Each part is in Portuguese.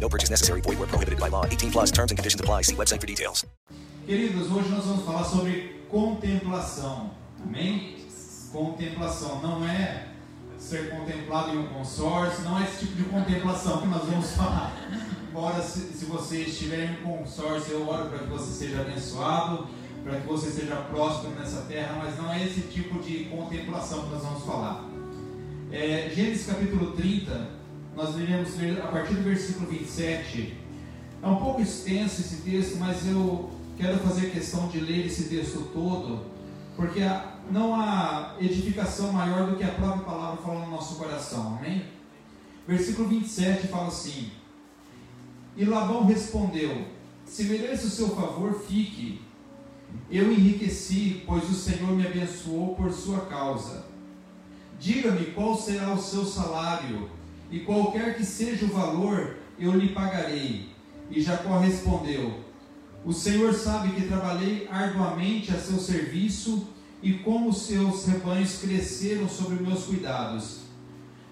No purchase necessary. Void where prohibited by law. 18 plus terms and conditions apply. See website for details. Queridos, hoje nós vamos falar sobre contemplação. Amém? Contemplação não é ser contemplado em um consórcio, não é esse tipo de contemplação que nós vamos falar. Embora se, se você estiver em um consórcio, eu oro para que você seja abençoado, para que você seja próspero nessa terra, mas não é esse tipo de contemplação que nós vamos falar. É, Gênesis capítulo 30, nós iremos ler a partir do versículo 27. É um pouco extenso esse texto, mas eu quero fazer questão de ler esse texto todo, porque não há edificação maior do que a própria palavra fala no nosso coração, amém? Versículo 27 fala assim: E Labão respondeu: Se merece o seu favor, fique. Eu enriqueci, pois o Senhor me abençoou por sua causa. Diga-me qual será o seu salário e qualquer que seja o valor, eu lhe pagarei. E Jacó respondeu: O Senhor sabe que trabalhei arduamente a seu serviço e como os seus rebanhos cresceram sobre meus cuidados.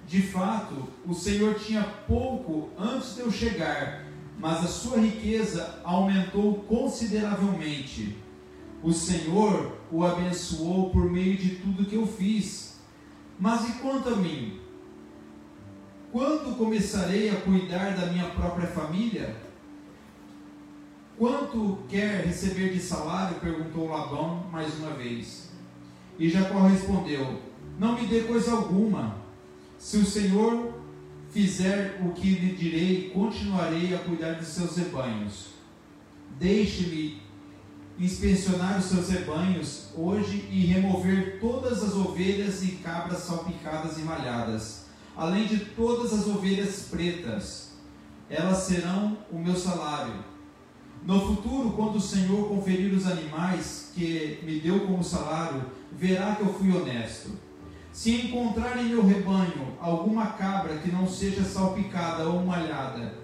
De fato, o Senhor tinha pouco antes de eu chegar, mas a sua riqueza aumentou consideravelmente. O Senhor o abençoou por meio de tudo que eu fiz. Mas e quanto a mim? Quando começarei a cuidar da minha própria família? Quanto quer receber de salário? perguntou Labão mais uma vez. E Jacó respondeu: Não me dê coisa alguma. Se o Senhor fizer o que lhe direi, continuarei a cuidar de seus rebanhos. Deixe-me inspecionar os seus rebanhos hoje e remover todas as ovelhas e cabras salpicadas e malhadas além de todas as ovelhas pretas. Elas serão o meu salário. No futuro, quando o Senhor conferir os animais que me deu como salário, verá que eu fui honesto. Se encontrar em meu rebanho alguma cabra que não seja salpicada ou malhada,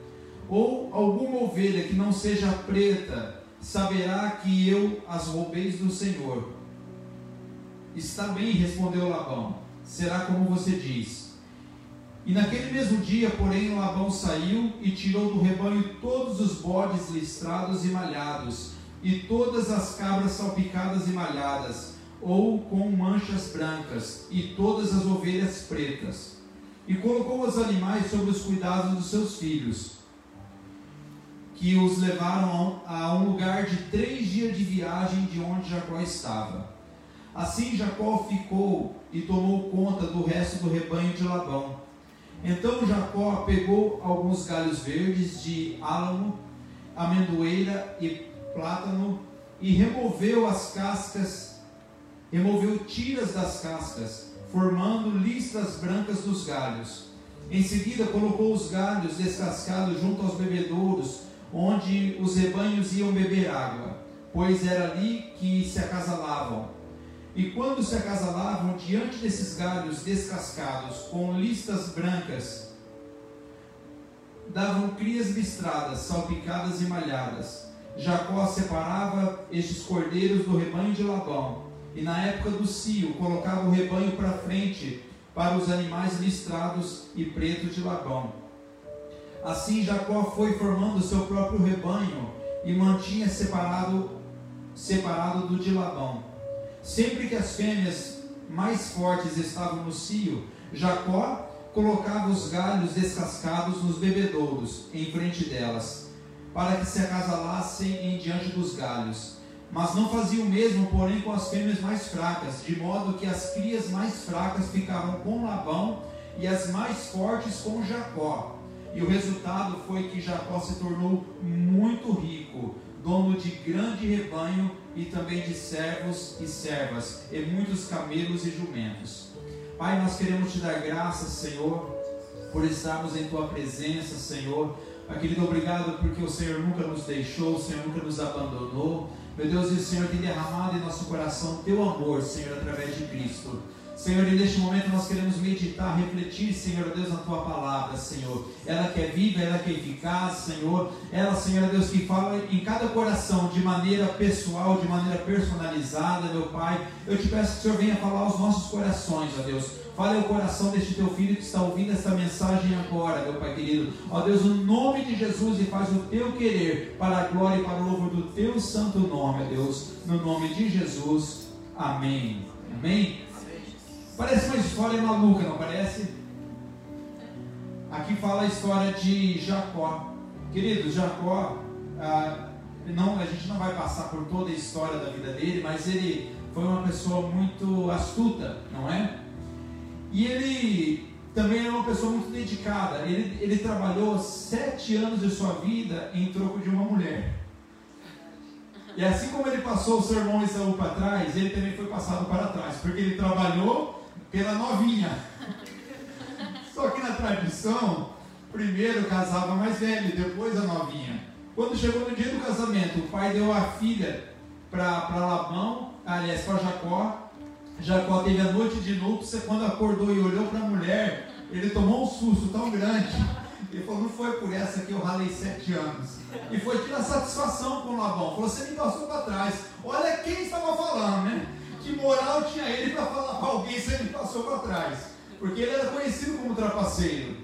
ou alguma ovelha que não seja preta, saberá que eu as roubei do Senhor. Está bem, respondeu Labão. Será como você diz. E naquele mesmo dia, porém, Labão saiu e tirou do rebanho todos os bodes listrados e malhados, e todas as cabras salpicadas e malhadas, ou com manchas brancas, e todas as ovelhas pretas. E colocou os animais sobre os cuidados dos seus filhos, que os levaram a um lugar de três dias de viagem de onde Jacó estava. Assim Jacó ficou e tomou conta do resto do rebanho de Labão então Jacó pegou alguns galhos verdes de álamo, amendoeira e plátano e removeu as cascas, removeu tiras das cascas, formando listras brancas dos galhos. Em seguida colocou os galhos descascados junto aos bebedouros, onde os rebanhos iam beber água, pois era ali que se acasalavam. E quando se acasalavam diante desses galhos descascados, com listas brancas, davam crias listradas, salpicadas e malhadas. Jacó separava estes cordeiros do rebanho de Labão, e na época do cio colocava o rebanho para frente para os animais listrados e pretos de Labão. Assim Jacó foi formando seu próprio rebanho e mantinha separado separado do de Labão. Sempre que as fêmeas mais fortes estavam no cio, Jacó colocava os galhos descascados nos bebedouros em frente delas, para que se acasalassem em diante dos galhos. Mas não fazia o mesmo, porém, com as fêmeas mais fracas, de modo que as crias mais fracas ficavam com Labão e as mais fortes com Jacó. E o resultado foi que Jacó se tornou muito rico, dono de grande rebanho e também de servos e servas, e muitos camelos e jumentos. Pai, nós queremos te dar graças, Senhor, por estarmos em tua presença, Senhor. Querido, obrigado porque o Senhor nunca nos deixou, o Senhor nunca nos abandonou. Meu Deus, e o Senhor tem derramado em nosso coração teu amor, Senhor, através de Cristo. Senhor, e neste momento nós queremos meditar, refletir, Senhor Deus, na tua palavra, Senhor. Ela que é viva, ela que é eficaz, Senhor. Ela, Senhor Deus, que fala em cada coração de maneira pessoal, de maneira personalizada, meu Pai. Eu te peço que o Senhor venha falar aos nossos corações, ó Deus. Fale ao coração deste teu filho que está ouvindo esta mensagem agora, meu Pai querido. Ó Deus, no nome de Jesus, e faz o teu querer para a glória e para o louvor do teu santo nome, ó Deus. No nome de Jesus. Amém. Amém. Parece uma história maluca, não parece? Aqui fala a história de Jacó. Queridos, Jacó, ah, não, a gente não vai passar por toda a história da vida dele, mas ele foi uma pessoa muito astuta, não é? E ele também era uma pessoa muito dedicada. Ele, ele trabalhou sete anos de sua vida em troco de uma mulher. E assim como ele passou o seu irmão Isaú para trás, ele também foi passado para trás, porque ele trabalhou pela novinha. Só que na tradição, primeiro casava mais velho, depois a novinha. Quando chegou no dia do casamento, o pai deu a filha para Labão, aliás, para Jacó. Jacó teve a noite de núpcia, quando acordou e olhou para a mulher, ele tomou um susto tão grande. Ele falou, não foi por essa que eu ralei sete anos. E foi tirar satisfação com Labão. Falou, você me passou para trás. Olha quem estava falando, né? Que moral tinha ele para falar para alguém se ele passou para trás? Porque ele era conhecido como trapaceiro.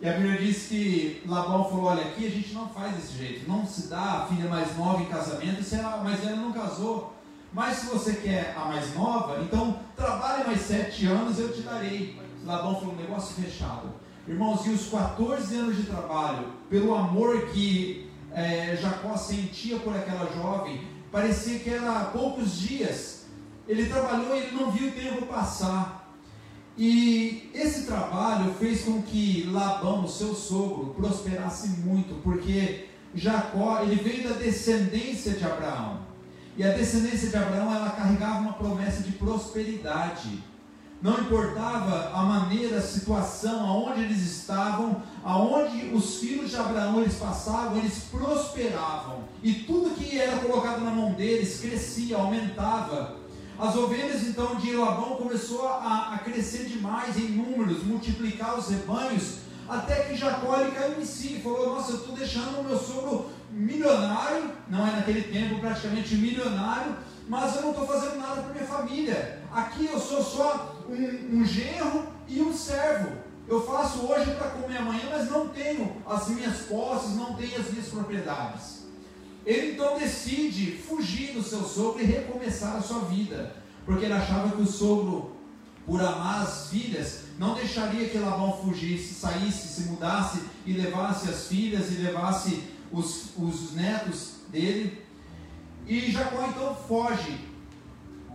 E a Bíblia diz que Labão falou: Olha, aqui a gente não faz desse jeito, não se dá a filha mais nova em casamento, se a mais velha não casou. Mas se você quer a mais nova, então trabalhe mais sete anos, eu te darei. Labão falou: negócio fechado. Irmãos, e os 14 anos de trabalho, pelo amor que é, Jacó sentia por aquela jovem, parecia que era poucos dias ele trabalhou e ele não viu o tempo passar. E esse trabalho fez com que Labão, seu sogro, prosperasse muito, porque Jacó, ele veio da descendência de Abraão. E a descendência de Abraão, ela carregava uma promessa de prosperidade. Não importava a maneira, a situação, aonde eles estavam, aonde os filhos de Abraão eles passavam, eles prosperavam. E tudo que era colocado na mão deles crescia, aumentava. As ovelhas então de Labão começou a, a crescer demais em números, multiplicar os rebanhos, até que Jacó ele caiu em si e falou: Nossa, eu estou deixando o meu sogro milionário, não é naquele tempo praticamente milionário, mas eu não estou fazendo nada para minha família. Aqui eu sou só um, um genro e um servo. Eu faço hoje para comer amanhã, mas não tenho as minhas posses, não tenho as minhas propriedades. Ele então decide fugir do seu sogro e recomeçar a sua vida, porque ele achava que o sogro, por amar as filhas, não deixaria que Labão fugisse, saísse, se mudasse e levasse as filhas e levasse os, os netos dele. E Jacó então foge.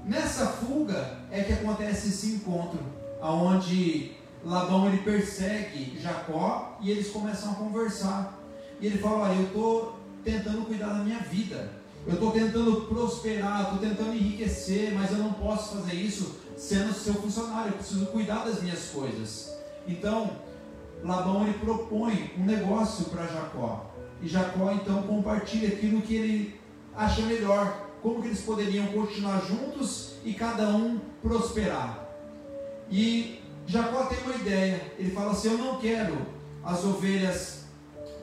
Nessa fuga é que acontece esse encontro, aonde Labão ele persegue Jacó e eles começam a conversar. E ele fala: eu estou tentando cuidar da minha vida. Eu estou tentando prosperar, estou tentando enriquecer, mas eu não posso fazer isso sendo seu funcionário. Eu preciso cuidar das minhas coisas. Então, Labão ele propõe um negócio para Jacó. E Jacó então compartilha aquilo que ele acha melhor. Como que eles poderiam continuar juntos e cada um prosperar. E Jacó tem uma ideia. Ele fala assim: Eu não quero as ovelhas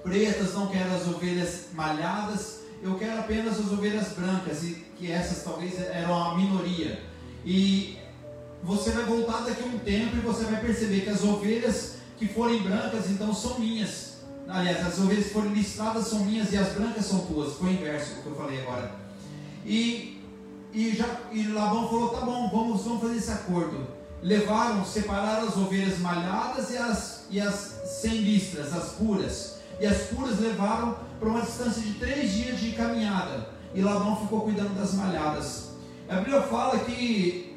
pretas, não quero as ovelhas malhadas, eu quero apenas as ovelhas brancas, e que essas talvez eram a minoria. E você vai voltar daqui a um tempo e você vai perceber que as ovelhas que forem brancas, então são minhas. Aliás, as ovelhas que forem listradas são minhas e as brancas são tuas. Foi o inverso do que eu falei agora. E, e, já, e Labão falou: tá bom, vamos, vamos fazer esse acordo. Levaram, separaram as ovelhas malhadas e as, e as sem listras, as puras. E as puras levaram para uma distância de três dias de caminhada. E Labão ficou cuidando das malhadas. A Bíblia fala que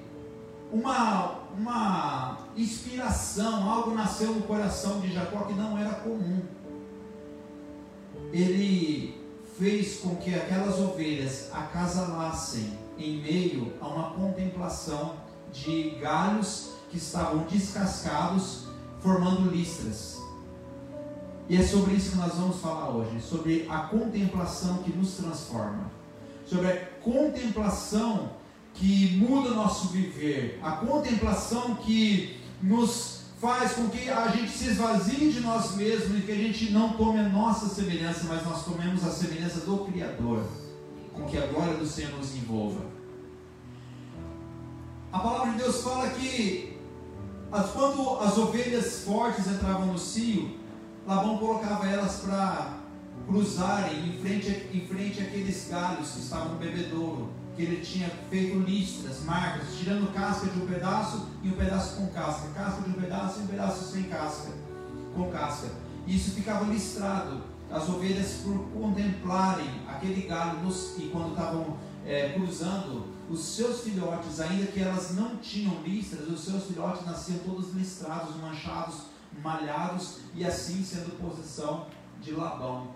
uma, uma inspiração, algo nasceu no coração de Jacó que não era comum. Ele fez com que aquelas ovelhas acasalassem em meio a uma contemplação de galhos que estavam descascados, formando listras. E é sobre isso que nós vamos falar hoje, sobre a contemplação que nos transforma, sobre a contemplação que muda o nosso viver, a contemplação que nos faz com que a gente se esvazie de nós mesmos e que a gente não tome a nossa semelhança, mas nós tomemos a semelhança do Criador, com que a glória do Senhor nos envolva. A palavra de Deus fala que quando as ovelhas fortes entravam no cio, Labão colocava elas para cruzarem em frente, em frente àqueles galhos que estavam no bebedouro que ele tinha feito listras, marcas, tirando casca de um pedaço e um pedaço com casca, casca de um pedaço e um pedaço sem casca, com casca. E isso ficava listrado. As ovelhas, por contemplarem aquele galho nos, e quando estavam é, cruzando, os seus filhotes, ainda que elas não tinham listras, os seus filhotes nasciam todos listrados, manchados, malhados e assim sendo posição de Labão.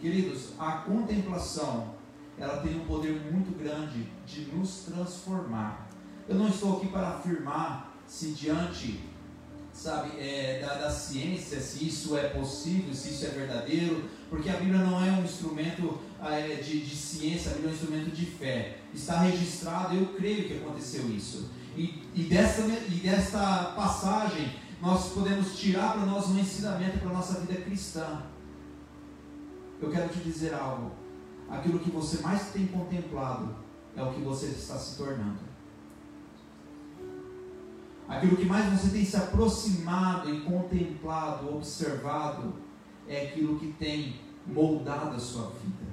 Queridos, a contemplação ela tem um poder muito grande de nos transformar. Eu não estou aqui para afirmar se diante, sabe, é, da, da ciência, se isso é possível, se isso é verdadeiro, porque a Bíblia não é um instrumento é, de, de ciência, a Bíblia é um instrumento de fé. Está registrado, eu creio que aconteceu isso. E, e, dessa, e desta passagem, nós podemos tirar para nós um ensinamento para a nossa vida cristã. Eu quero te dizer algo aquilo que você mais tem contemplado é o que você está se tornando. Aquilo que mais você tem se aproximado e contemplado, observado, é aquilo que tem moldado a sua vida.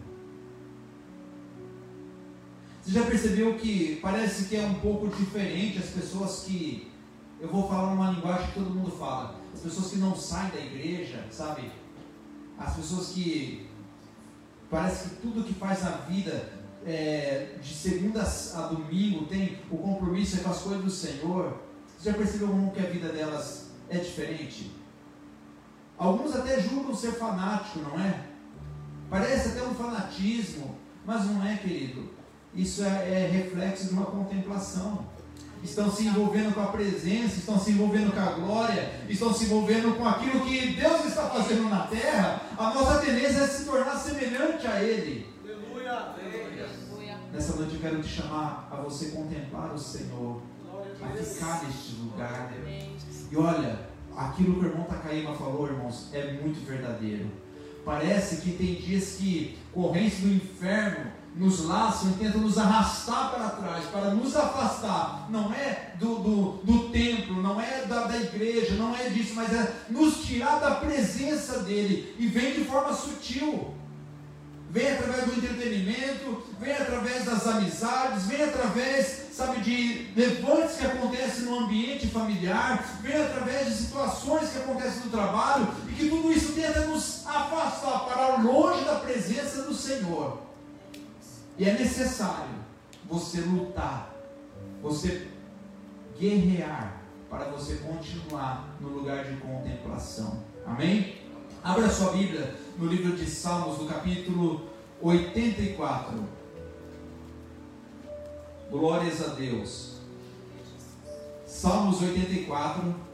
Você já percebeu que parece que é um pouco diferente as pessoas que. Eu vou falar uma linguagem que todo mundo fala. As pessoas que não saem da igreja, sabe? As pessoas que Parece que tudo que faz na vida, é, de segunda a domingo, tem o compromisso com as coisas do Senhor. Você já percebeu como que a vida delas é diferente? Alguns até julgam ser fanático, não é? Parece até um fanatismo, mas não é, querido. Isso é, é reflexo de uma contemplação estão se envolvendo com a presença, estão se envolvendo com a glória, estão se envolvendo com aquilo que Deus está fazendo na terra, a nossa tendência é se tornar semelhante a Ele. Aleluia. Nessa noite eu quero te chamar a você contemplar o Senhor, a ficar neste lugar. E olha, aquilo que o irmão Takayama falou, irmãos, é muito verdadeiro. Parece que tem dias que correntes do inferno nos laçam e tentam nos arrastar para trás, para nos afastar. Não é do, do, do templo, não é da, da igreja, não é disso, mas é nos tirar da presença dele. E vem de forma sutil. Vem através do entretenimento, vem através das amizades, vem através, sabe, de levantes que acontecem no ambiente familiar, vem através de situações que acontecem no trabalho, e que tudo isso tenta nos afastar para longe da presença do Senhor. E é necessário você lutar, você guerrear para você continuar no lugar de contemplação. Amém? Abra sua Bíblia no livro de Salmos, no capítulo 84. Glórias a Deus. Salmos 84.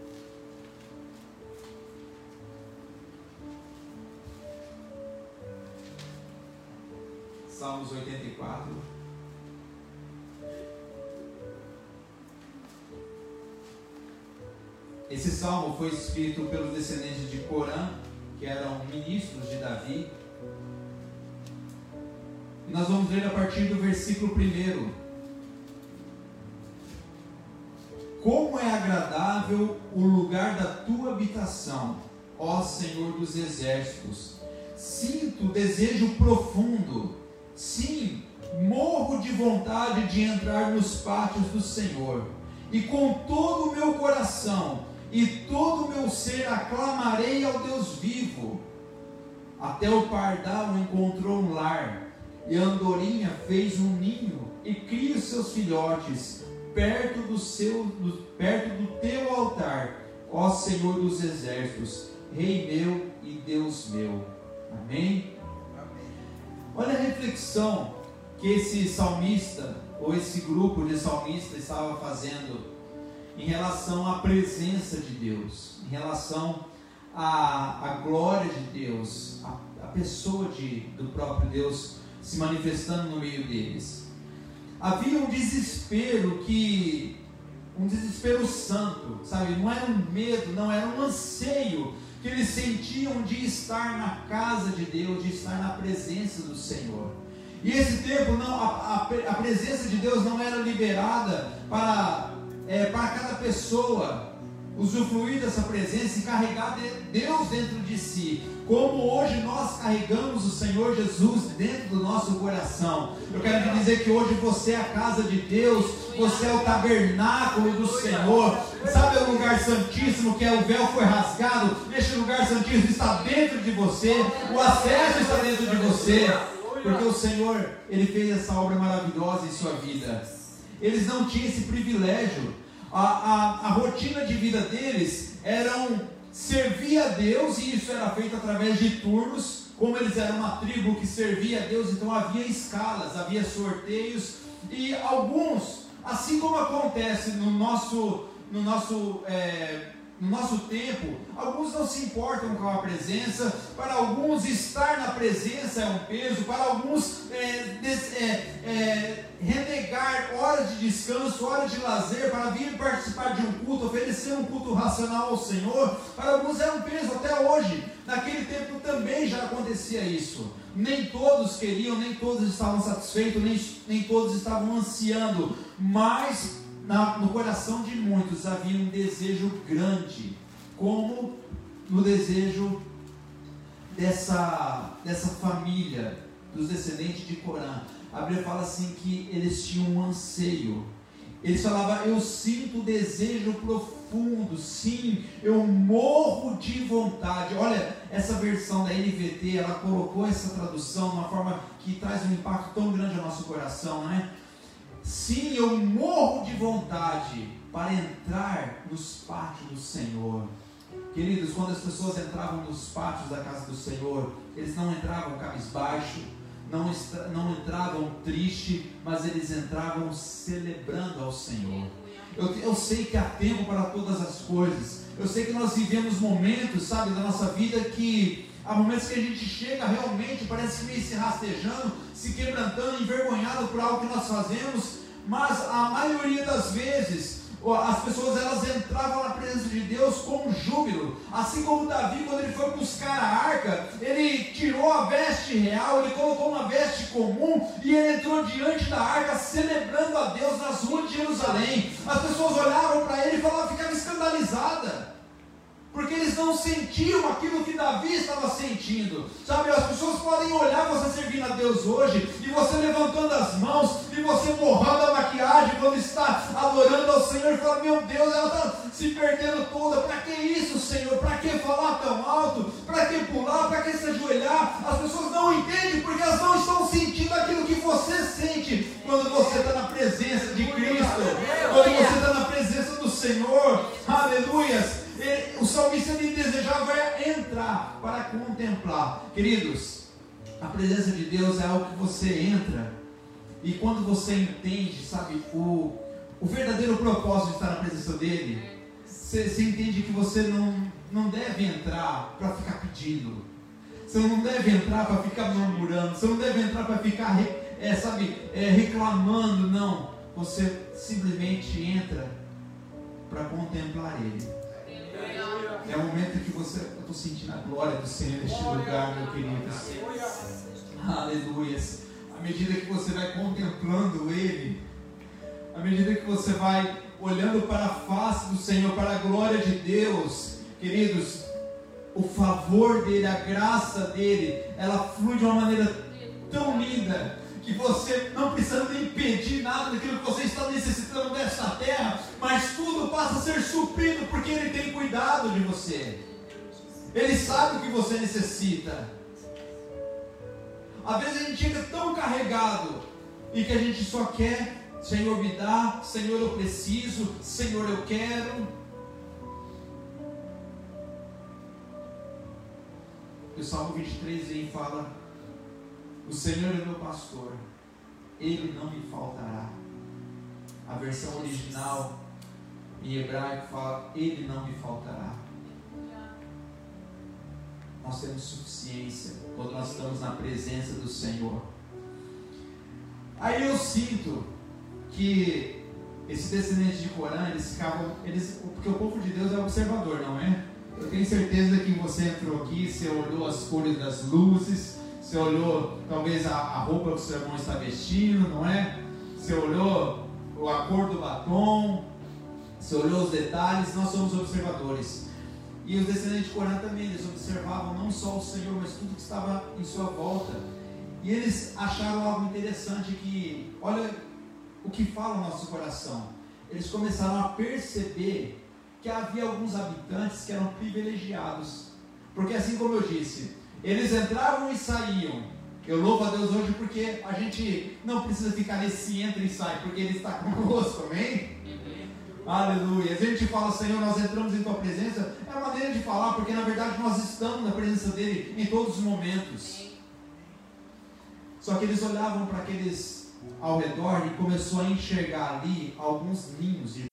Salmos 84. Esse salmo foi escrito pelos descendentes de Corã, que eram ministros de Davi. Nós vamos ler a partir do versículo 1. Como é agradável o lugar da tua habitação, ó Senhor dos exércitos. Sinto desejo profundo, sim, morro de vontade de entrar nos pátios do Senhor. E com todo o meu coração e todo o meu ser aclamarei ao Deus vivo. Até o pardal encontrou um lar, e a andorinha fez um ninho e cria os seus filhotes perto do seu do, perto do teu altar, ó Senhor dos exércitos, Rei meu e Deus meu. Amém. Amém. Olha a reflexão que esse salmista ou esse grupo de salmistas estava fazendo em relação à presença de Deus, em relação à, à glória de Deus, a, a pessoa de, do próprio Deus se manifestando no meio deles. Havia um desespero que um desespero santo, sabe? Não era um medo, não era um anseio que eles sentiam de estar na casa de Deus, de estar na presença do Senhor. E esse tempo, não, a, a, a presença de Deus não era liberada para, é, para cada pessoa usufruir dessa presença e carregar de Deus dentro de si, como hoje nós carregamos o Senhor Jesus dentro do nosso coração. Eu quero te dizer que hoje você é a casa de Deus, você é o tabernáculo do Senhor. Sabe o lugar santíssimo que é o véu foi rasgado? Este lugar santíssimo está dentro de você, o acesso está dentro de você. Porque o Senhor, Ele fez essa obra maravilhosa em sua vida. Eles não tinham esse privilégio. A, a, a rotina de vida deles eram servir a Deus, e isso era feito através de turnos. Como eles eram uma tribo que servia a Deus, então havia escalas, havia sorteios, e alguns, assim como acontece no nosso, no nosso é, no nosso tempo, alguns não se importam com a presença, para alguns estar na presença é um peso, para alguns é, des, é, é, renegar horas de descanso, horas de lazer, para vir participar de um culto, oferecer um culto racional ao Senhor, para alguns é um peso até hoje. Naquele tempo também já acontecia isso. Nem todos queriam, nem todos estavam satisfeitos, nem, nem todos estavam ansiando, mas na, no coração de muitos havia um desejo grande, como no desejo dessa, dessa família, dos descendentes de Corã. A Bíblia fala assim que eles tinham um anseio. Eles falavam, eu sinto desejo profundo, sim, eu morro de vontade. Olha, essa versão da NVT, ela colocou essa tradução de uma forma que traz um impacto tão grande ao nosso coração, né? Sim, eu morro de vontade para entrar nos pátios do Senhor. Queridos, quando as pessoas entravam nos pátios da casa do Senhor, eles não entravam cabisbaixo, não, não entravam triste, mas eles entravam celebrando ao Senhor. Eu, eu sei que há tempo para todas as coisas. Eu sei que nós vivemos momentos, sabe, da nossa vida que há momentos que a gente chega realmente, parece meio se rastejando, se quebrantando, envergonhado por algo que nós fazemos, mas a maioria das vezes as pessoas elas entravam na presença de Deus com júbilo, assim como Davi quando ele foi buscar a arca, ele tirou a veste real, ele colocou uma veste comum e ele entrou diante da arca celebrando a Deus nas ruas de Jerusalém. As pessoas olhavam para ele e falavam, ficavam escandalizadas porque eles não sentiam aquilo que Davi estava sentindo. Sabe, as pessoas podem olhar você servindo a Deus hoje, e você levantando as mãos, e você borrando a maquiagem quando está adorando ao Senhor, e fala: Meu Deus, ela está se perdendo toda. Para que isso, Senhor? Para que falar tão alto? Para que pular? Para que se ajoelhar? As pessoas não entendem porque elas não estão sentindo aquilo que você sente quando você está na presença de Cristo, quando você está na presença do Senhor. Aleluias o salmista ele desejava entrar para contemplar. Queridos, a presença de Deus é algo que você entra e quando você entende, sabe, o, o verdadeiro propósito de estar na presença dele, você, você entende que você não, não deve entrar para ficar pedindo. Você não deve entrar para ficar murmurando. Você não deve entrar para ficar, é, sabe, é, reclamando. Não. Você simplesmente entra para contemplar Ele. É o momento que você. Eu estou sentindo a glória do Senhor neste lugar, meu querido. Aleluia. medida que você vai contemplando Ele, à medida que você vai olhando para a face do Senhor, para a glória de Deus, queridos, o favor dele, a graça dele, ela flui de uma maneira tão linda que você não precisa nem pedir nada daquilo que você está necessitando desta terra, mas tudo passa a ser suprido porque ele tem cuidado de você. Ele sabe o que você necessita. Às vezes a gente chega tão carregado e que a gente só quer, Senhor me dá, Senhor eu preciso, Senhor eu quero. O Salmo 23 vem e fala: O Senhor é meu pastor, ele não me faltará. A versão original em hebraico fala: Ele não me faltará. Nós temos suficiência quando nós estamos na presença do Senhor. Aí eu sinto que esses descendentes de Corã, eles ficavam. Eles, porque o povo de Deus é observador, não é? Eu tenho certeza que você entrou aqui, você olhou as cores das luzes, você olhou talvez a, a roupa que o seu irmão está vestindo, não é? Você olhou a cor do batom, você olhou os detalhes, nós somos observadores. E os descendentes de Corã também, eles observavam não só o Senhor, mas tudo que estava em sua volta. E eles acharam algo interessante que, olha o que fala o nosso coração. Eles começaram a perceber que havia alguns habitantes que eram privilegiados. Porque assim como eu disse, eles entravam e saíam. Eu louvo a Deus hoje porque a gente não precisa ficar nesse entra e sai, porque Ele está conosco, amém? Aleluia. A gente fala, Senhor, nós entramos em Tua presença. É uma maneira de falar, porque na verdade nós estamos na presença dEle em todos os momentos. Só que eles olhavam para aqueles ao redor e começou a enxergar ali alguns ninhos de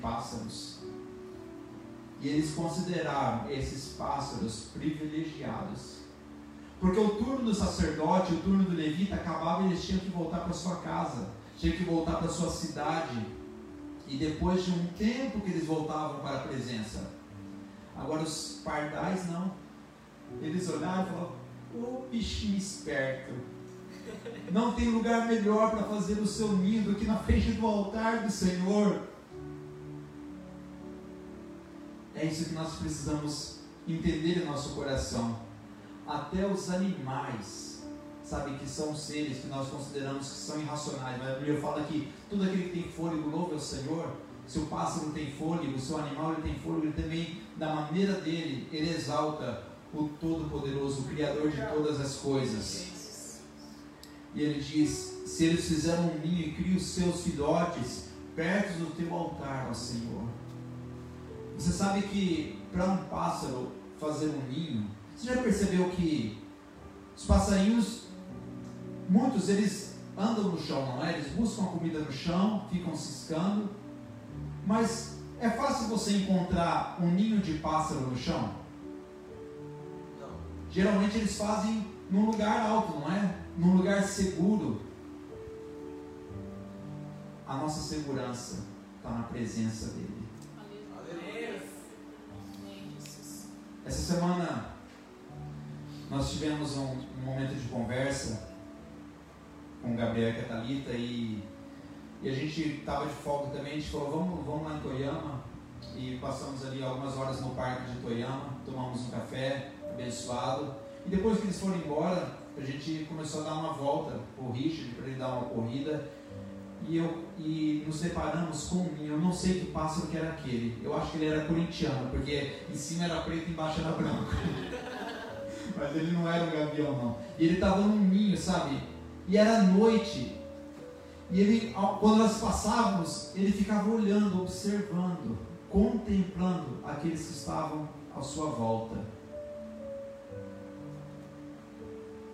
Pássaros. E eles consideraram esses pássaros privilegiados. Porque o turno do sacerdote, o turno do levita acabava e eles tinham que voltar para sua casa, tinham que voltar para sua cidade. E depois de um tempo que eles voltavam para a presença. Agora os pardais não. Eles olharam e falaram: Ô bichinho esperto. Não tem lugar melhor para fazer o seu ninho do que na frente do altar do Senhor. É isso que nós precisamos entender em nosso coração. Até os animais, sabe, que são seres que nós consideramos que são irracionais. Mas a Bíblia fala que tudo aquele que tem fôlego louva ao Senhor. Se o pássaro tem fôlego, o seu animal ele tem fôlego, ele também, da maneira dele, ele exalta o Todo-Poderoso, o Criador de todas as coisas. E ele diz: Se eles fizeram um ninho e criam os seus filhotes perto do teu altar, ó Senhor. Você sabe que para um pássaro fazer um ninho, você já percebeu que os passarinhos, muitos eles andam no chão, não é? Eles buscam a comida no chão, ficam ciscando, mas é fácil você encontrar um ninho de pássaro no chão? Não. Geralmente eles fazem num lugar alto, não é? Num lugar seguro. A nossa segurança está na presença dele. Essa semana nós tivemos um, um momento de conversa com o Gabriel e a Thalita e, e a gente estava de folga também, a gente falou, vamos, vamos lá em Toyama. E passamos ali algumas horas no parque de Toyama, tomamos um café abençoado. E depois que eles foram embora, a gente começou a dar uma volta o Richard para ele dar uma corrida e eu e nos separamos com um. Eu não sei que pássaro que era aquele. Eu acho que ele era corintiano, porque em cima era preto e embaixo era branco. Mas ele não era um gavião não. E ele estava num ninho, sabe? E era noite. E ele, quando nós passávamos, ele ficava olhando, observando, contemplando aqueles que estavam à sua volta.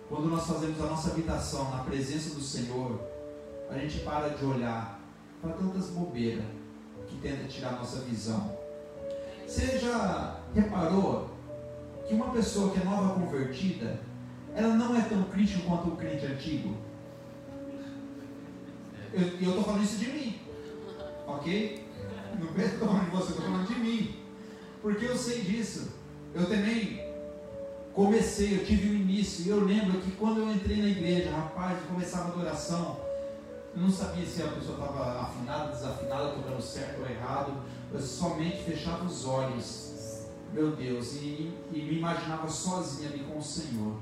Quando nós fazemos a nossa habitação na presença do Senhor, a gente para de olhar para tantas bobeiras que tenta tirar nossa visão. Você já reparou que uma pessoa que é nova convertida, ela não é tão crítica quanto o crente antigo? Eu- eu estou falando isso de mim, ok? Não estou falando você, estou falando de mim. Porque eu sei disso. Eu também comecei, eu tive o início. E eu lembro que quando eu entrei na igreja, rapaz, começava a adoração. Eu não sabia se a pessoa estava afinada, desafinada, tocando certo ou errado. Eu somente fechava os olhos, meu Deus, e, e me imaginava sozinha ali com o Senhor.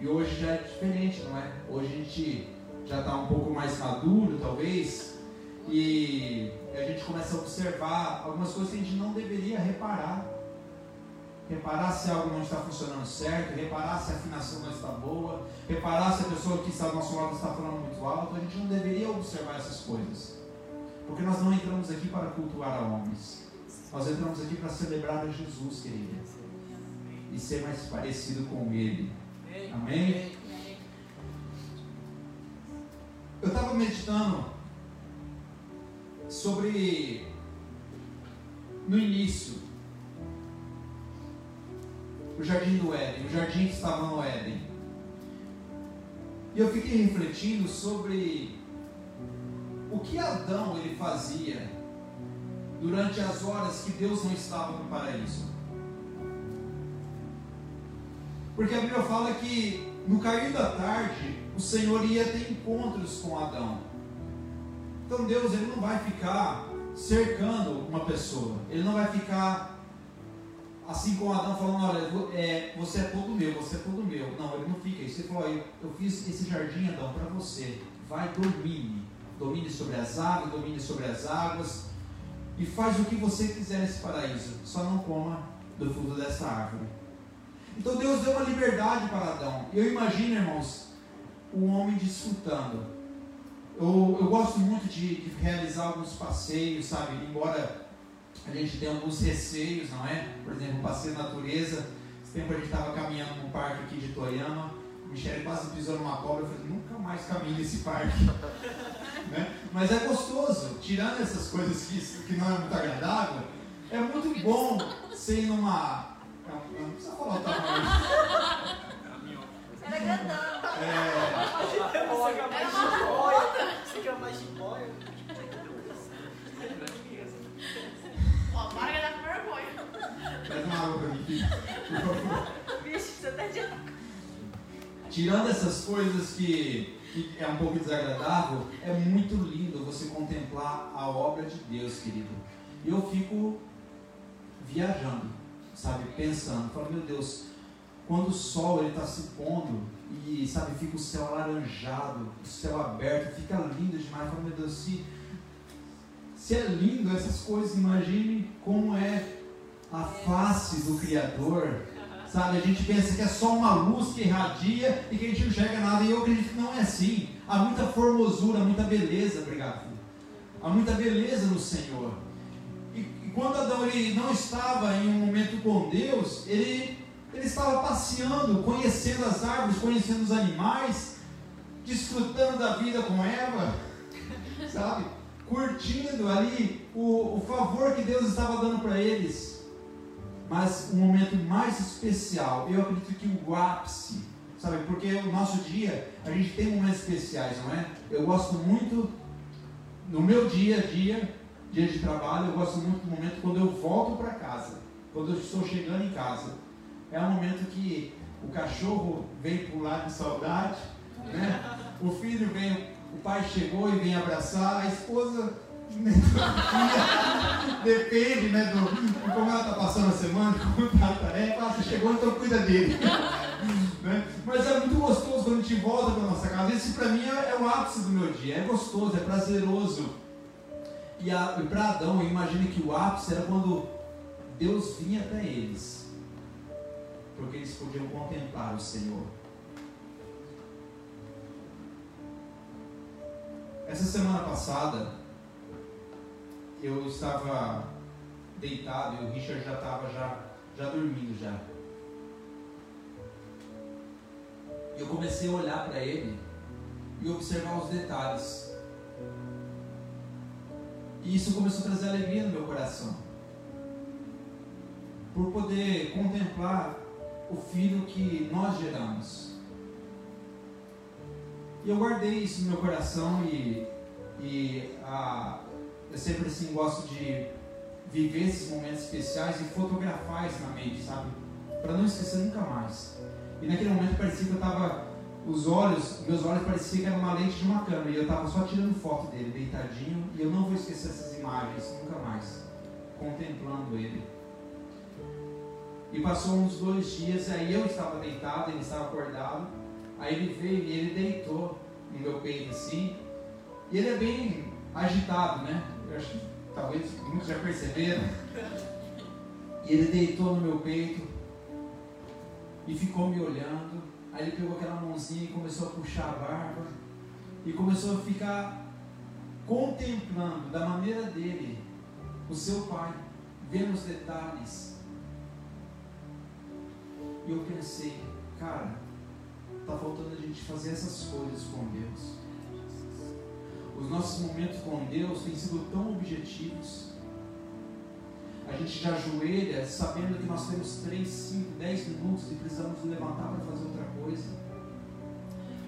E hoje já é diferente, não é? Hoje a gente já está um pouco mais maduro, talvez, e a gente começa a observar algumas coisas que a gente não deveria reparar. Reparar se algo não está funcionando certo, reparar se a afinação não está boa, reparar se a pessoa que está do nosso lado está falando muito alto. A gente não deveria observar essas coisas. Porque nós não entramos aqui para cultuar a homens. Nós entramos aqui para celebrar a Jesus, querida. E ser mais parecido com Ele. Amém? Eu estava meditando sobre no início o jardim do Éden, o jardim que estava no Éden. E eu fiquei refletindo sobre o que Adão ele fazia durante as horas que Deus não estava no paraíso. Porque a Bíblia fala que no cair da tarde o Senhor ia ter encontros com Adão. Então Deus ele não vai ficar cercando uma pessoa. Ele não vai ficar assim como Adão falando, olha, é, você é todo meu, você é todo meu. Não, ele não fica isso. Ele falou, eu, eu fiz esse jardim, Adão, para você. Vai, domine. Domine sobre as águas, domine sobre as águas. E faz o que você quiser nesse paraíso. Só não coma do fruto dessa árvore. Então Deus deu uma liberdade para Adão. Eu imagino, irmãos, o homem desfrutando. Eu, eu gosto muito de, de realizar alguns passeios, sabe? Embora a gente tenha alguns receios, não é? Por exemplo, o passeio natureza. Esse tempo a gente estava caminhando no parque aqui de Toyama. O Michele quase pisou numa cobra. Eu falei, nunca mais caminho nesse parque. né? Mas é gostoso, tirando essas coisas que, que não é muito agradável. É muito bom ser numa. Não, não precisa falar o tamanho. Era grandão. É, Era uma rota. Você quer mais de boia? Ó, para de dar com vergonha. traz uma água pra mim, filho, por favor. Vixe, você tá de Tirando essas coisas que, que é um pouco desagradável, é muito lindo você contemplar a obra de Deus, querido. E eu fico viajando, sabe, pensando, falo, meu Deus, quando o sol ele está se pondo e sabe, fica o céu alaranjado, o céu aberto, fica lindo demais. Falo, meu Deus, se, se é lindo essas coisas, imagine como é a face do Criador. Sabe, a gente pensa que é só uma luz que irradia e que a gente não enxerga nada, e eu acredito que não é assim. Há muita formosura, muita beleza, obrigado. Há muita beleza no Senhor. E, e quando Adão ele não estava em um momento com Deus, ele, ele estava passeando, conhecendo as árvores, conhecendo os animais, desfrutando da vida com Eva, sabe? Curtindo ali o, o favor que Deus estava dando para eles. Mas o momento mais especial, eu acredito que o ápice, sabe? Porque o nosso dia, a gente tem momentos especiais, não é? Eu gosto muito, no meu dia a dia, dia de trabalho, eu gosto muito do momento quando eu volto para casa, quando eu estou chegando em casa. É um momento que o cachorro vem pular de saudade, né? O filho vem, o pai chegou e vem abraçar, a esposa né, depende né, do, de como ela está passando a semana, como está a tarefa, ah, você chegou, então cuida dele. Né? Mas é muito gostoso quando a gente volta para nossa casa. Esse para mim é, é o ápice do meu dia. É gostoso, é prazeroso. E, e para Adão, eu imagino que o ápice era quando Deus vinha até eles. Porque eles podiam contemplar o Senhor. Essa semana passada, eu estava deitado e o Richard já estava já, já dormindo já. Eu comecei a olhar para ele e observar os detalhes. E isso começou a trazer alegria no meu coração. Por poder contemplar o filho que nós geramos. E eu guardei isso no meu coração e, e ah, eu sempre assim gosto de viver esses momentos especiais e fotografar isso na mente, sabe? Para não esquecer nunca mais. E naquele momento parecia que eu estava, os olhos, meus olhos pareciam que era uma lente de uma câmera e eu estava só tirando foto dele, deitadinho, e eu não vou esquecer essas imagens nunca mais, contemplando ele. E passou uns dois dias, aí eu estava deitado, ele estava acordado, aí ele veio e ele deitou no meu peito assim, e ele é bem agitado, né? Eu acho que talvez muitos já perceberam. E ele deitou no meu peito e ficou me olhando. Aí ele pegou aquela mãozinha e começou a puxar a barba e começou a ficar contemplando da maneira dele o seu pai, vendo os detalhes. E eu pensei, cara, tá faltando a gente fazer essas coisas com Deus. Os nossos momentos com Deus têm sido tão objetivos. A gente já ajoelha sabendo que nós temos 3, 5, 10 minutos e precisamos levantar para fazer outra coisa.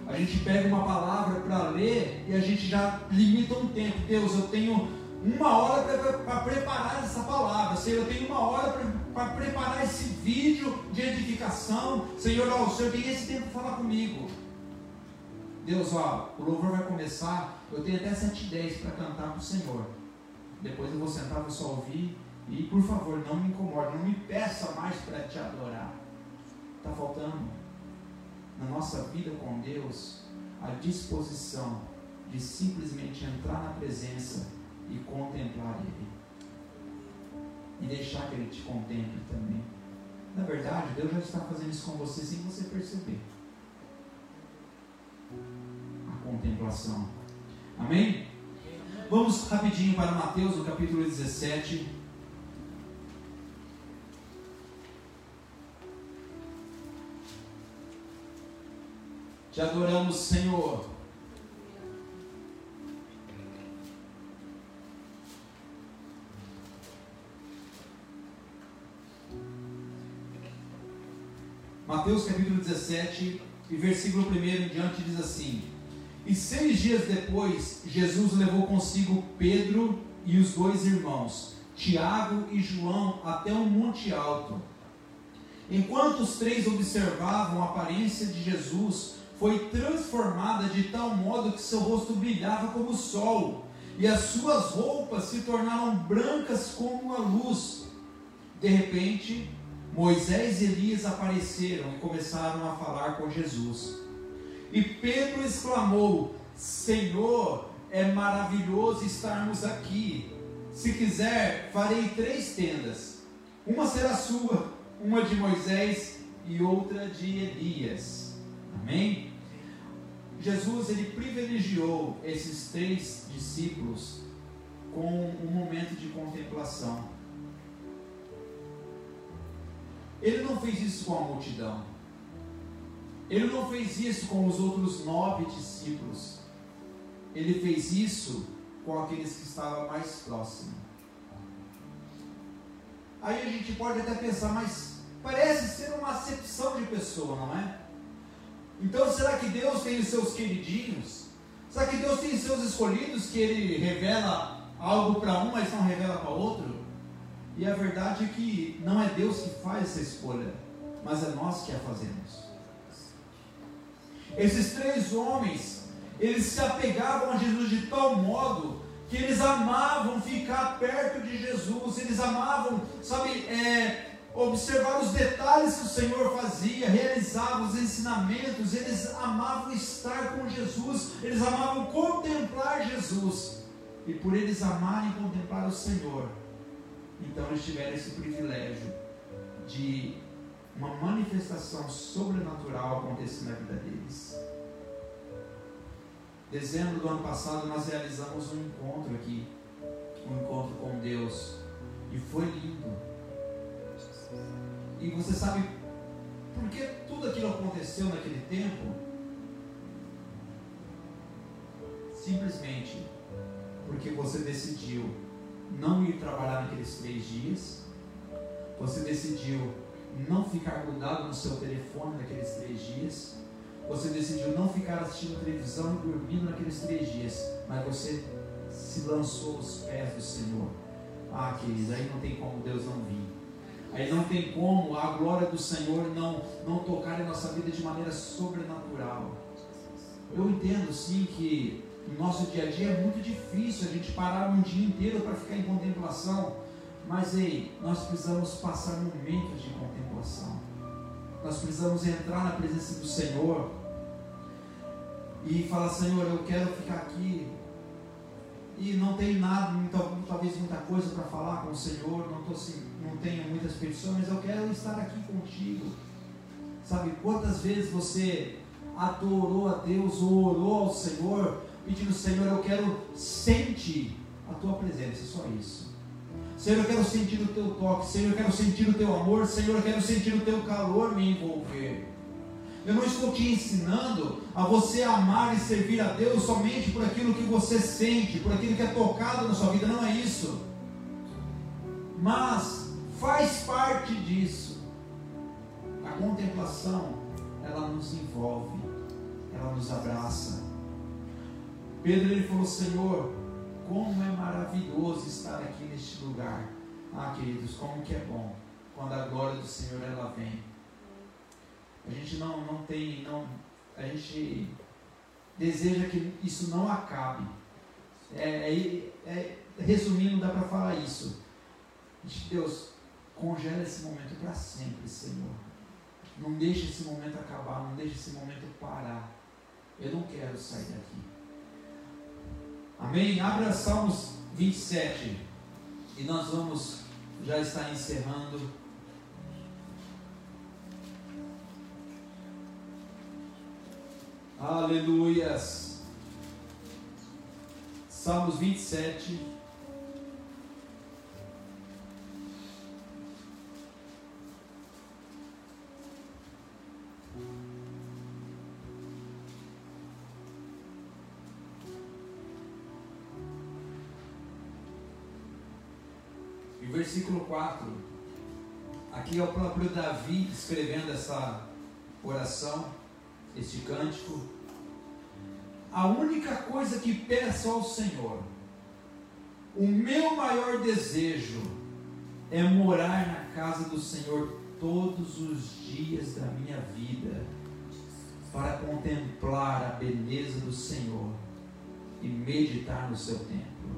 A gente pega uma palavra para ler e a gente já limita um tempo. Deus, eu tenho uma hora para preparar essa palavra. Senhor, eu tenho uma hora para preparar esse vídeo de edificação. Senhor, ó, o Senhor tem esse tempo para falar comigo. Deus, ó, o louvor vai começar. Eu tenho até 7 e 10 para cantar para o Senhor. Depois eu vou sentar, vou só ouvir. E por favor, não me incomode, não me peça mais para te adorar. Está faltando na nossa vida com Deus a disposição de simplesmente entrar na presença e contemplar Ele. E deixar que Ele te contemple também. Na verdade, Deus já está fazendo isso com você sem você perceber. A contemplação. Amém? Vamos rapidinho para Mateus, no capítulo 17. Te adoramos, Senhor. Mateus capítulo 17 e versículo 1 em diante diz assim: E seis dias depois, Jesus levou consigo Pedro e os dois irmãos, Tiago e João, até um monte alto. Enquanto os três observavam a aparência de Jesus, foi transformada de tal modo que seu rosto brilhava como o sol, e as suas roupas se tornaram brancas como a luz. De repente, Moisés e Elias apareceram e começaram a falar com Jesus. E Pedro exclamou: Senhor, é maravilhoso estarmos aqui. Se quiser, farei três tendas: uma será sua, uma de Moisés e outra de Elias. Amém? Jesus ele privilegiou esses três discípulos com um momento de contemplação. Ele não fez isso com a multidão. Ele não fez isso com os outros nove discípulos. Ele fez isso com aqueles que estavam mais próximos. Aí a gente pode até pensar, mas parece ser uma acepção de pessoa, não é? Então será que Deus tem os seus queridinhos? Será que Deus tem os seus escolhidos que Ele revela algo para um, mas não revela para outro? E a verdade é que não é Deus que faz essa escolha, mas é nós que a fazemos. Esses três homens, eles se apegavam a Jesus de tal modo que eles amavam ficar perto de Jesus, eles amavam, sabe, é, observar os detalhes que o Senhor fazia, realizava os ensinamentos, eles amavam estar com Jesus, eles amavam contemplar Jesus. E por eles amarem contemplar o Senhor, então eles tiveram esse privilégio de uma manifestação sobrenatural acontecer na vida deles. Dezembro do ano passado nós realizamos um encontro aqui, um encontro com Deus, e foi lindo. E você sabe por que tudo aquilo aconteceu naquele tempo? Simplesmente porque você decidiu não ir trabalhar naqueles três dias, você decidiu não ficar grudado no seu telefone naqueles três dias, você decidiu não ficar assistindo televisão e dormindo naqueles três dias, mas você se lançou aos pés do Senhor. Ah, queridos, aí não tem como Deus não vir. Aí não tem como a glória do Senhor não, não tocar em nossa vida de maneira sobrenatural. Eu entendo sim que no nosso dia a dia é muito difícil a gente parar um dia inteiro para ficar em contemplação. Mas ei, nós precisamos passar momentos de contemplação. Nós precisamos entrar na presença do Senhor e falar, Senhor, eu quero ficar aqui e não tenho nada, talvez muita coisa para falar com o Senhor, não, tô, assim, não tenho muitas petições, mas eu quero estar aqui contigo. Sabe, quantas vezes você adorou a Deus ou orou ao Senhor, pedindo, Senhor, eu quero sentir a tua presença, só isso. Senhor, eu quero sentir o teu toque, Senhor, eu quero sentir o teu amor, Senhor, eu quero sentir o teu calor me envolver. Eu não estou te ensinando a você amar e servir a Deus somente por aquilo que você sente, por aquilo que é tocado na sua vida, não é isso. Mas faz parte disso. A contemplação, ela nos envolve, ela nos abraça. Pedro ele falou: Senhor, como é maravilhoso estar aqui neste lugar. Ah, queridos, como que é bom quando a glória do Senhor ela vem. A gente não, não tem, não, a gente deseja que isso não acabe. É, é, é resumindo, dá para falar isso. Deus, congela esse momento para sempre, Senhor. Não deixe esse momento acabar, não deixe esse momento parar. Eu não quero sair daqui. Amém? Abra Salmos 27 e nós vamos já estar encerrando. Aleluias. Salmos 27. 4. Aqui é o próprio Davi escrevendo essa oração, este cântico. A única coisa que peço ao Senhor, o meu maior desejo é morar na casa do Senhor todos os dias da minha vida, para contemplar a beleza do Senhor e meditar no seu templo.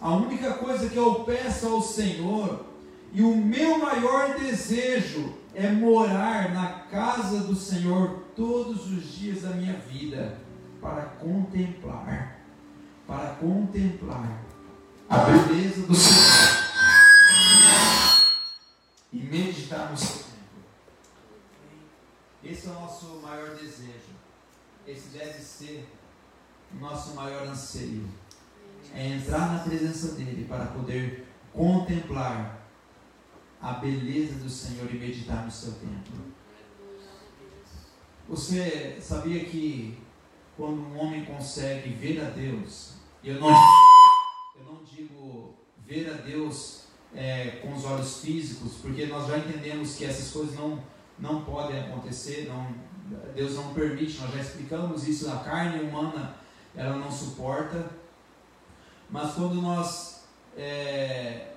A única coisa que eu peço ao Senhor e o meu maior desejo é morar na casa do Senhor todos os dias da minha vida para contemplar, para contemplar a beleza do Senhor e meditar no seu templo. Esse é o nosso maior desejo. Esse deve ser o nosso maior anseio é entrar na presença dele para poder contemplar a beleza do Senhor e meditar no seu templo. Você sabia que quando um homem consegue ver a Deus, eu não, eu não digo ver a Deus é, com os olhos físicos, porque nós já entendemos que essas coisas não, não podem acontecer, não, Deus não permite, nós já explicamos isso, a carne humana ela não suporta, mas quando nós é,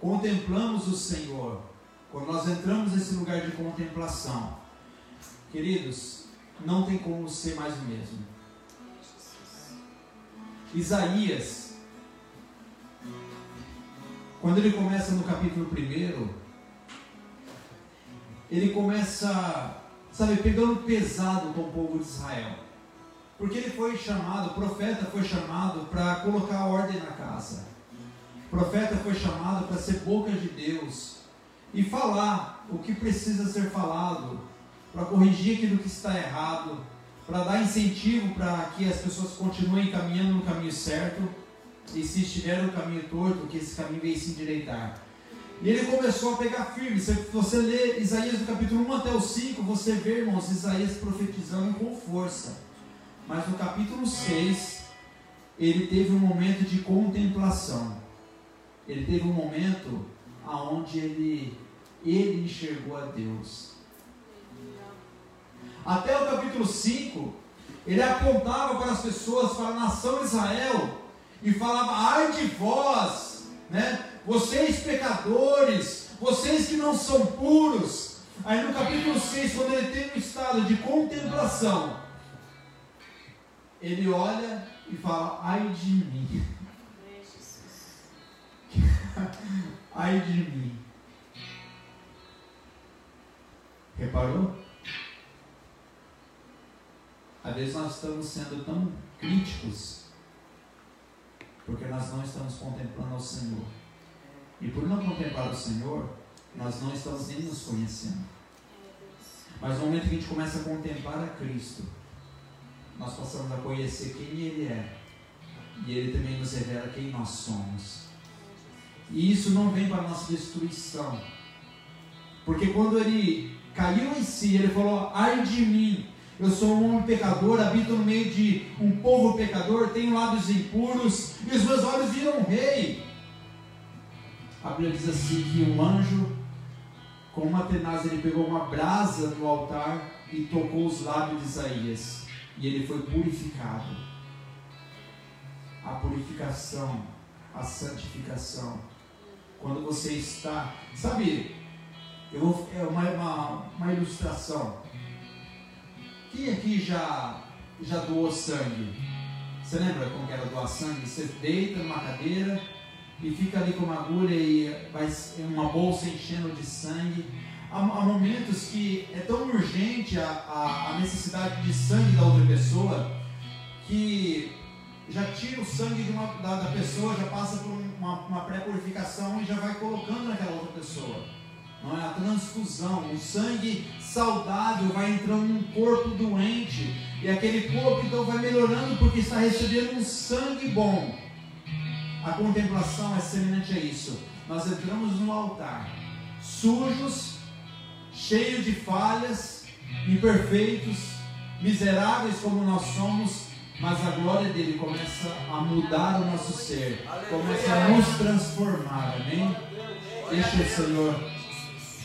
contemplamos o Senhor, quando nós entramos nesse lugar de contemplação, queridos, não tem como ser mais o mesmo. Isaías, quando ele começa no capítulo 1, ele começa, sabe, pegando pesado com o povo de Israel. Porque ele foi chamado, o profeta foi chamado para colocar ordem na casa. O profeta foi chamado para ser boca de Deus e falar o que precisa ser falado, para corrigir aquilo que está errado, para dar incentivo para que as pessoas continuem caminhando no caminho certo e se estiver no caminho torto, que esse caminho venha se endireitar. E ele começou a pegar firme. Se você lê Isaías do capítulo 1 até o 5, você vê, irmãos, Isaías profetizando com força. Mas no capítulo 6, ele teve um momento de contemplação. Ele teve um momento aonde ele, ele enxergou a Deus. Até o capítulo 5, ele apontava para as pessoas, para a nação de Israel, e falava: ai de vós, né? vocês pecadores, vocês que não são puros. Aí no capítulo 6, quando ele tem um estado de contemplação, ele olha e fala: ai de mim. ai de mim. Reparou? Às vezes nós estamos sendo tão críticos porque nós não estamos contemplando o Senhor. E por não contemplar o Senhor, nós não estamos nem nos conhecendo. Mas no momento que a gente começa a contemplar a Cristo, nós passamos a conhecer quem Ele é. E Ele também nos revela quem nós somos. E isso não vem para a nossa destruição. Porque quando ele caiu em si, ele falou: ai de mim, eu sou um homem pecador, habito no meio de um povo pecador, tenho lábios impuros, e os meus olhos viram um rei. A Bíblia diz assim que um anjo, com uma tenaz, ele pegou uma brasa no altar e tocou os lábios de Isaías. E ele foi purificado. A purificação, a santificação. Quando você está. Sabe, eu vou, é uma, uma, uma ilustração. Quem aqui já, já doou sangue? Você lembra como era doar sangue? Você deita numa cadeira e fica ali com uma agulha e vai uma bolsa enchendo de sangue. Há, momentos que é tão urgente a, a, a, necessidade de sangue da outra pessoa que já tira o sangue uma, da, da, pessoa, já passa por uma, uma pré-purificação e já vai colocando naquela outra pessoa. Não é a transfusão, o sangue saudável vai entrando num corpo doente e aquele corpo então vai melhorando porque está recebendo um sangue bom. A contemplação é semelhante a isso. Nós entramos no altar, sujos, cheios de falhas, imperfeitos, miseráveis como nós somos, mas a glória dele começa a mudar o nosso ser, começa a nos transformar, amém? Deixa o Senhor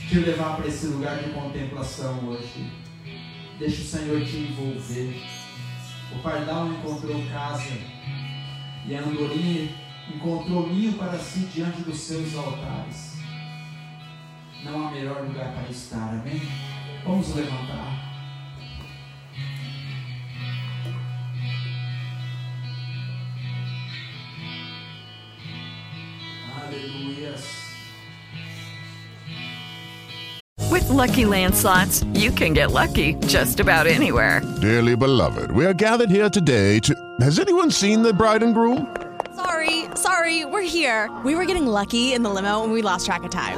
te levar para esse lugar de contemplação hoje. Deixa o Senhor te envolver. O pardal encontrou casa e a andorinha encontrou ninho para si diante dos seus altares. Não há melhor lugar para estar, amém? Vamos levantar. Aleluia. With lucky landslots, you can get lucky just about anywhere. Dearly beloved, we are gathered here today to. Has anyone seen the bride and groom? Sorry, sorry, we're here. We were getting lucky in the limo and we lost track of time.